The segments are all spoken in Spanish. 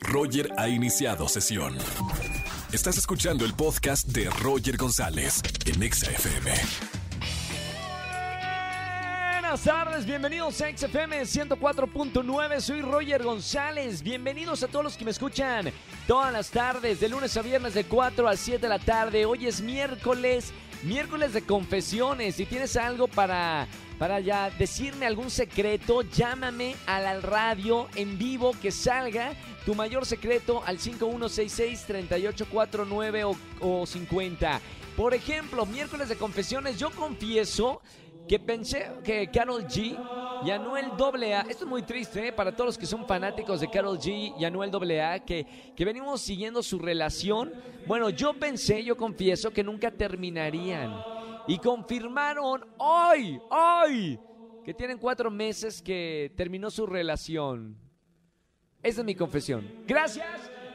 Roger ha iniciado sesión. Estás escuchando el podcast de Roger González en Exa FM. Buenas tardes, bienvenidos a XFM 104.9, soy Roger González, bienvenidos a todos los que me escuchan todas las tardes, de lunes a viernes de 4 a 7 de la tarde, hoy es miércoles, miércoles de confesiones, si tienes algo para, para ya decirme algún secreto, llámame a la radio en vivo que salga tu mayor secreto al 5166-3849 o, o 50. Por ejemplo, miércoles de confesiones, yo confieso que pensé que Carol G y Anuel AA, esto es muy triste ¿eh? para todos los que son fanáticos de Carol G y Anuel AA, que, que venimos siguiendo su relación. Bueno, yo pensé, yo confieso, que nunca terminarían. Y confirmaron hoy, hoy, que tienen cuatro meses que terminó su relación. Esa es mi confesión. Gracias.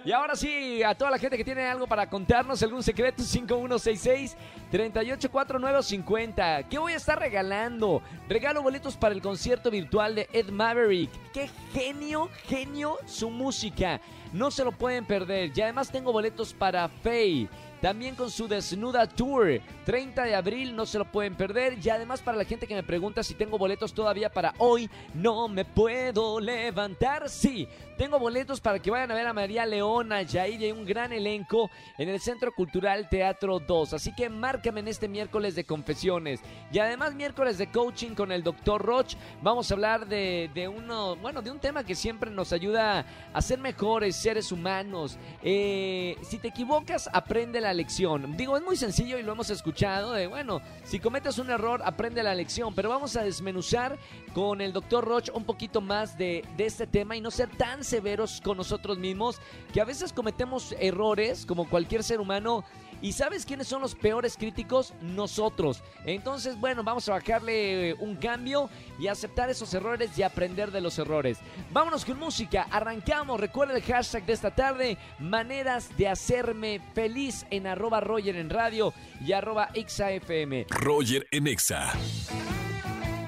Y ahora sí, a toda la gente que tiene algo para contarnos, algún secreto, 5166-384950. ¿Qué voy a estar regalando? Regalo boletos para el concierto virtual de Ed Maverick. ¡Qué genio, genio su música! No se lo pueden perder. Y además tengo boletos para Faye. También con su Desnuda Tour, 30 de abril, no se lo pueden perder. Y además para la gente que me pregunta si tengo boletos todavía para hoy, no me puedo levantar. Sí, tengo boletos para que vayan a ver a María Leona, y un gran elenco en el Centro Cultural Teatro 2. Así que márcame en este miércoles de confesiones. Y además miércoles de coaching con el doctor Roch. Vamos a hablar de, de uno, bueno, de un tema que siempre nos ayuda a ser mejores seres humanos. Eh, si te equivocas, aprende la lección. Digo, es muy sencillo y lo hemos escuchado de, bueno, si cometes un error, aprende la lección, pero vamos a desmenuzar con el doctor Roch un poquito más de, de este tema y no ser tan severos con nosotros mismos, que a veces cometemos errores como cualquier ser humano. ¿Y sabes quiénes son los peores críticos? Nosotros. Entonces, bueno, vamos a bajarle un cambio y aceptar esos errores y aprender de los errores. Vámonos con música, arrancamos. Recuerda el hashtag de esta tarde, maneras de hacerme feliz en arroba Roger en radio y arroba XAFM. Roger en Exa.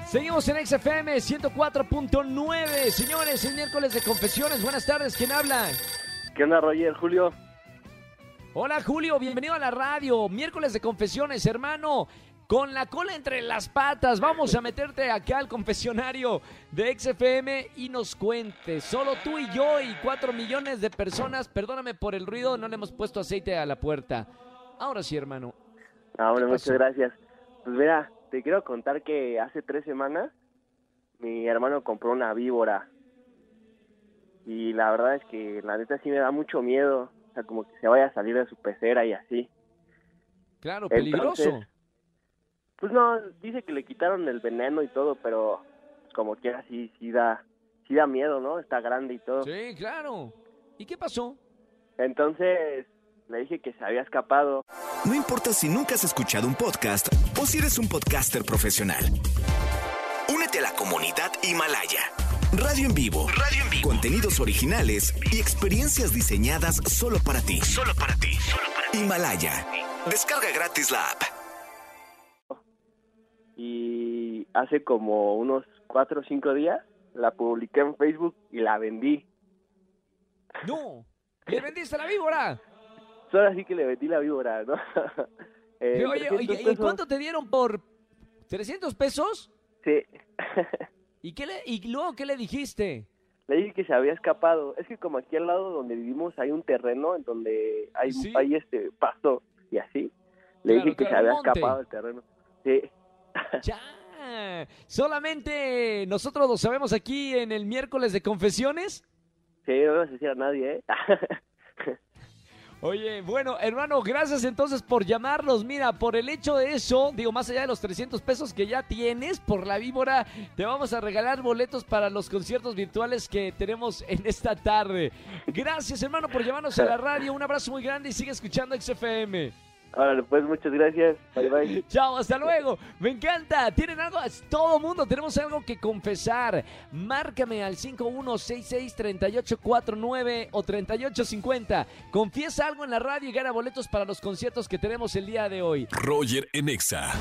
Seguimos en XFM 104.9. Señores, el miércoles de confesiones. Buenas tardes, ¿quién habla? ¿Qué onda, Roger? Julio. Hola, Julio, bienvenido a la radio. Miércoles de confesiones, hermano. Con la cola entre las patas, vamos a meterte acá al confesionario de XFM y nos cuentes. Solo tú y yo y cuatro millones de personas. Perdóname por el ruido, no le hemos puesto aceite a la puerta. Ahora sí, hermano. Ah, bueno, ¿Qué muchas gracias. Pues mira, te quiero contar que hace tres semanas mi hermano compró una víbora. Y la verdad es que la neta sí me da mucho miedo. Sea, como que se vaya a salir de su pecera y así. Claro, Entonces, peligroso. Pues no, dice que le quitaron el veneno y todo, pero como quiera sí, sí da, sí da miedo, ¿no? Está grande y todo. Sí, claro. ¿Y qué pasó? Entonces le dije que se había escapado. No importa si nunca has escuchado un podcast o si eres un podcaster profesional. Únete a la comunidad Himalaya. Radio en vivo. Radio en vivo. Contenidos originales y experiencias diseñadas solo para ti. Solo para ti. Himalaya. Descarga gratis la app. y hace como unos cuatro o cinco días la publiqué en Facebook y la vendí. No. ¿Le vendiste la víbora? Solo así que le vendí la víbora, ¿no? Eh, Oye, 300 oye, ¿y cuánto te dieron por 300 pesos? Sí. ¿Y, qué le, ¿Y luego qué le dijiste? le dije que se había escapado. Es que como aquí al lado donde vivimos hay un terreno en donde hay, Sí. hay este pasto y así. Le Claro, dije que claro, se había monte. escapado del terreno. Sí. Ya. Solamente nosotros lo sabemos aquí en el miércoles de confesiones. Sí, no vas a decir a nadie, ¿eh? Oye, bueno, hermano, gracias entonces por llamarnos. Mira, por el hecho de eso, digo, más allá de los 300 pesos que ya tienes por la víbora, te vamos a regalar boletos para los conciertos virtuales que tenemos en esta tarde. Gracias, hermano, por llamarnos a la radio. Un abrazo muy grande y sigue escuchando XFM. Órale, pues muchas gracias. Bye, bye. Chao, hasta luego. Me encanta. ¿Tienen algo? Todo mundo tenemos algo que confesar. Márcame al 5166-3849 o 3850. Confiesa algo en la radio y gana boletos para los conciertos que tenemos el día de hoy. Roger en Exa.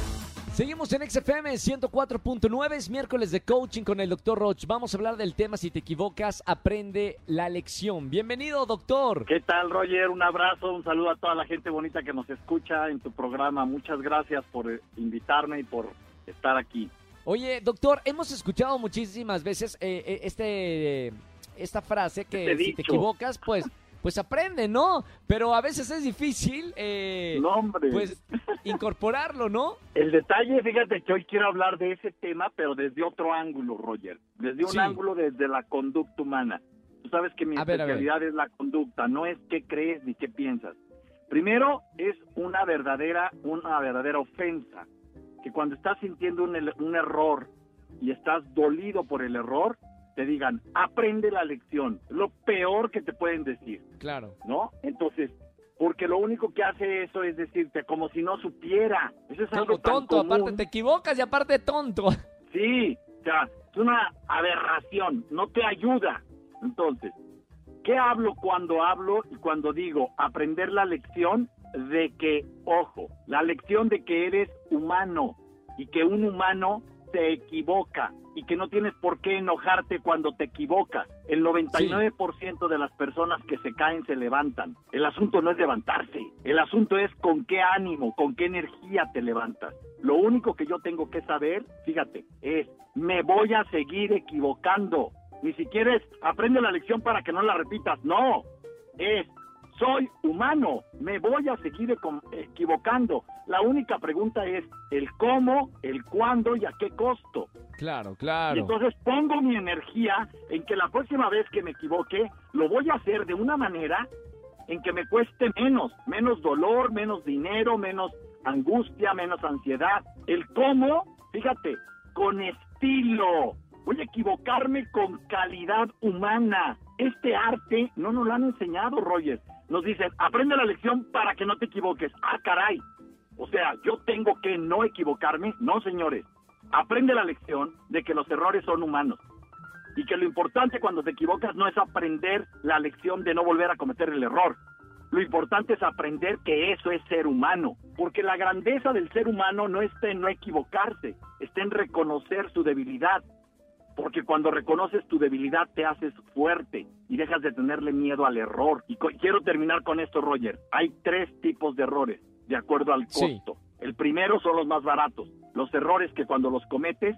Seguimos en XFM 104.9, es miércoles de coaching con el doctor Roch. Vamos a hablar del tema si te equivocas, aprende la lección. Bienvenido, doctor. ¿Qué tal, Roger? Un abrazo, un saludo a toda la gente bonita que nos escucha en tu programa. Muchas gracias por eh, invitarme y por estar aquí. Oye, doctor, hemos escuchado muchísimas veces eh, eh, este, esta frase que Este si te equivocas, pues, pues aprende, ¿no? Pero a veces es difícil, eh, No, hombre. pues, incorporarlo, ¿no? El detalle, fíjate que hoy quiero hablar de ese tema, pero desde otro ángulo, Roger. Desde un Sí. ángulo desde la conducta humana. Tú sabes que mi A ver, a ver. especialidad es la conducta, no es qué crees ni qué piensas. Primero, es una verdadera, una verdadera ofensa. Que cuando estás sintiendo un error y estás dolido por el error, te digan, aprende la lección. Lo peor que te pueden decir. Claro. ¿no? Entonces, porque lo único que hace eso es decirte como si no supiera. Eso es algo tan tonto, común. aparte te equivocas y aparte tonto. Sí, o sea, es una aberración, no te ayuda. Entonces, ¿qué hablo cuando hablo y cuando digo aprender la lección de que, ojo, la lección de que eres humano y que un humano se equivoca y que no tienes por qué enojarte cuando te equivocas. El 99% de las personas que se caen se levantan. El asunto no es levantarse, el asunto es con qué ánimo, con qué energía te levantas. Lo único que yo tengo que saber, fíjate, es me voy a seguir equivocando. Ni siquiera es aprende la lección para que no la repitas, no. Es soy humano, me voy a seguir equivocando. La única pregunta es el cómo, el cuándo y a qué costo. Claro, Y claro. entonces pongo mi energía en que la próxima vez que me equivoque, lo voy a hacer de una manera en que me cueste menos, menos dolor, menos dinero, menos angustia, menos ansiedad. El cómo, fíjate, con estilo. Voy a equivocarme con calidad humana. Este arte no nos lo han enseñado, Roger. Nos dicen, aprende la lección para que no te equivoques. Ah, caray. O sea, yo tengo que no equivocarme. No, señores. Aprende la lección de que los errores son humanos. Y que lo importante cuando te equivocas no es aprender la lección de no volver a cometer el error. Lo importante es aprender que eso es ser humano. Porque la grandeza del ser humano no está en no equivocarse, está en reconocer su debilidad. Porque cuando reconoces tu debilidad te haces fuerte y dejas de tenerle miedo al error. Y quiero terminar con esto, Roger. Hay tres tipos de errores, de acuerdo al Sí. costo. El primero son los más baratos. Los errores que cuando los cometes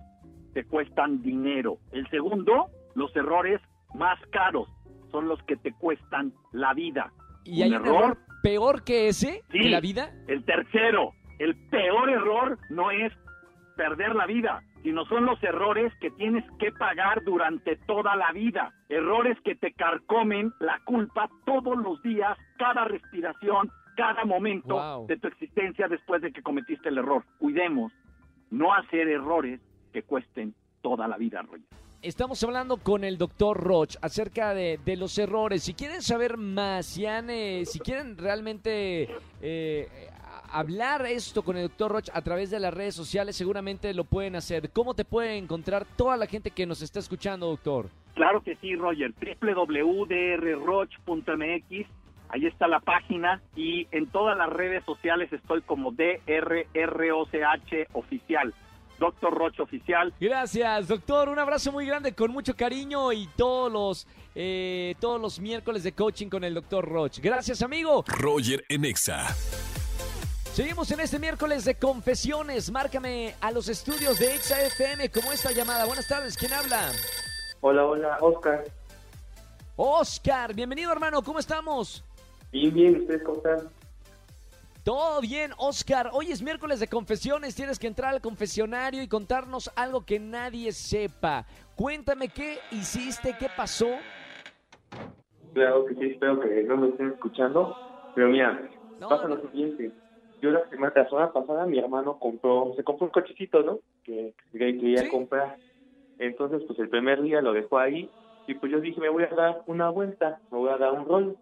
te cuestan dinero. El segundo, los errores más caros son los que te cuestan la vida. ¿Y hay un error peor que ese Sí. la vida? El tercero, el peor error no es perder la vida, sino son los errores que tienes que pagar durante toda la vida. Errores que te carcomen la culpa todos los días, cada respiración, cada momento Wow. de tu existencia después de que cometiste el error. Cuidemos no hacer errores que cuesten toda la vida, Roger. Estamos hablando con el doctor Roch acerca de, de los errores. Si quieren saber más, si, han, eh, si quieren realmente eh, hablar esto con el doctor Roch a través de las redes sociales, seguramente lo pueden hacer. ¿Cómo te puede encontrar toda la gente que nos está escuchando, doctor? Claro que sí, Roger. www.drroch.mx. Ahí está la página y en todas las redes sociales estoy como DRROCH oficial. Doctor Roch oficial. Gracias, doctor. Un abrazo muy grande con mucho cariño y todos los, eh, todos los miércoles de coaching con el doctor Roch. Gracias, amigo. Roger en Exa. Seguimos en este miércoles de confesiones. Márcame a los estudios de Exa FM como esta llamada. Buenas tardes, ¿quién habla? Hola, hola, Oscar. Oscar, bienvenido hermano, ¿cómo estamos? Bien, bien, ¿ustedes cómo están? Todo bien, Oscar. Hoy es miércoles de confesiones. Tienes que entrar al confesionario y contarnos algo que nadie sepa. Cuéntame qué hiciste, qué pasó. Claro que sí, espero que no me estén escuchando. Pero mira, No, pasa no. lo siguiente. Yo la semana, la semana pasada mi hermano compró, se compró un cochecito, ¿no? Que, que quería Sí. comprar. Entonces, pues el primer día lo dejó ahí y pues yo dije, me voy a dar una vuelta, me voy a dar un rol.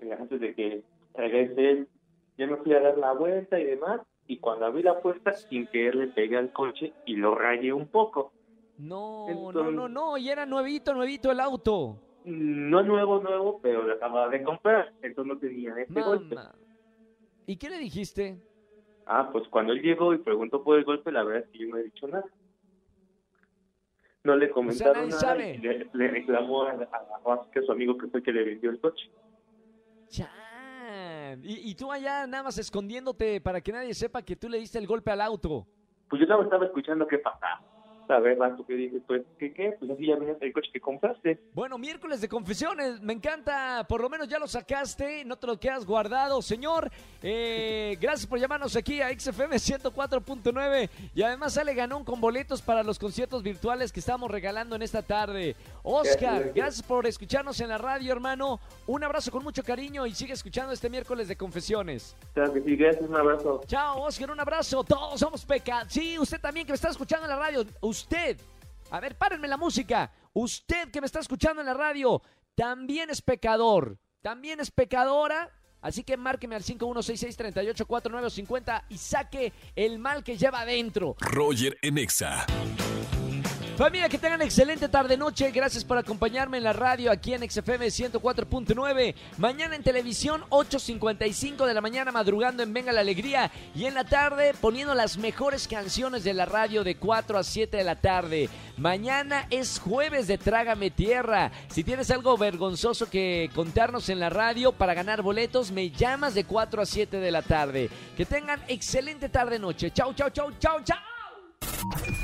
Eh, Antes de que regrese él, yo me fui a dar la vuelta y demás. Y cuando abrí la puerta, sin querer le pegué al coche y lo rayé un poco. No, no, Entonces- no, no. Y era nuevito, nuevito el auto. No nuevo, nuevo, pero lo acababa de comprar. Entonces no tenía ese golpe. ¿Y qué le dijiste? Ah, pues cuando él llegó y preguntó por el golpe, la verdad es que yo no he dicho nada. No le comentaron nadie nada sabe. y le, le reclamó a, a Vázquez, su amigo que fue el que le vendió el coche. Chan. Y, y tú allá nada más escondiéndote para que nadie sepa que tú le diste el golpe al auto. Pues yo estaba escuchando qué pasaba. La verdad, tú que dices, pues, ¿qué qué? Pues así ya el coche que compraste. Bueno, miércoles de confesiones, me encanta, por lo menos ya lo sacaste, no te lo quedas guardado, señor. Eh, gracias por llamarnos aquí a XFM 104.9 y además sale ganón con boletos para los conciertos virtuales que estamos regalando en esta tarde. Oscar, Gracias. por escucharnos en la radio, hermano. Un abrazo con mucho cariño y sigue escuchando este miércoles de confesiones. Claro que sí, gracias, un abrazo. Chao, Oscar, un abrazo. Todos somos pecados. Sí, usted también que me está escuchando en la radio. Usted. A ver, párenme la música. Usted que me está escuchando en la radio, también es pecador. También es pecadora. Así que márqueme al 5166-384950 y saque el mal que lleva adentro. Roger en Exa. Familia, que tengan excelente tarde-noche. Gracias por acompañarme en la radio aquí en XFM 104.9. Mañana en televisión, 8.55 de la mañana, madrugando en Venga la Alegría. Y en la tarde, poniendo las mejores canciones de la radio de 4 a 7 de la tarde. Mañana es jueves de Trágame Tierra. Si tienes algo vergonzoso que contarnos en la radio para ganar boletos, me llamas de 4 a 7 de la tarde. Que tengan excelente tarde-noche. Chau, chau, chau, chau, chau.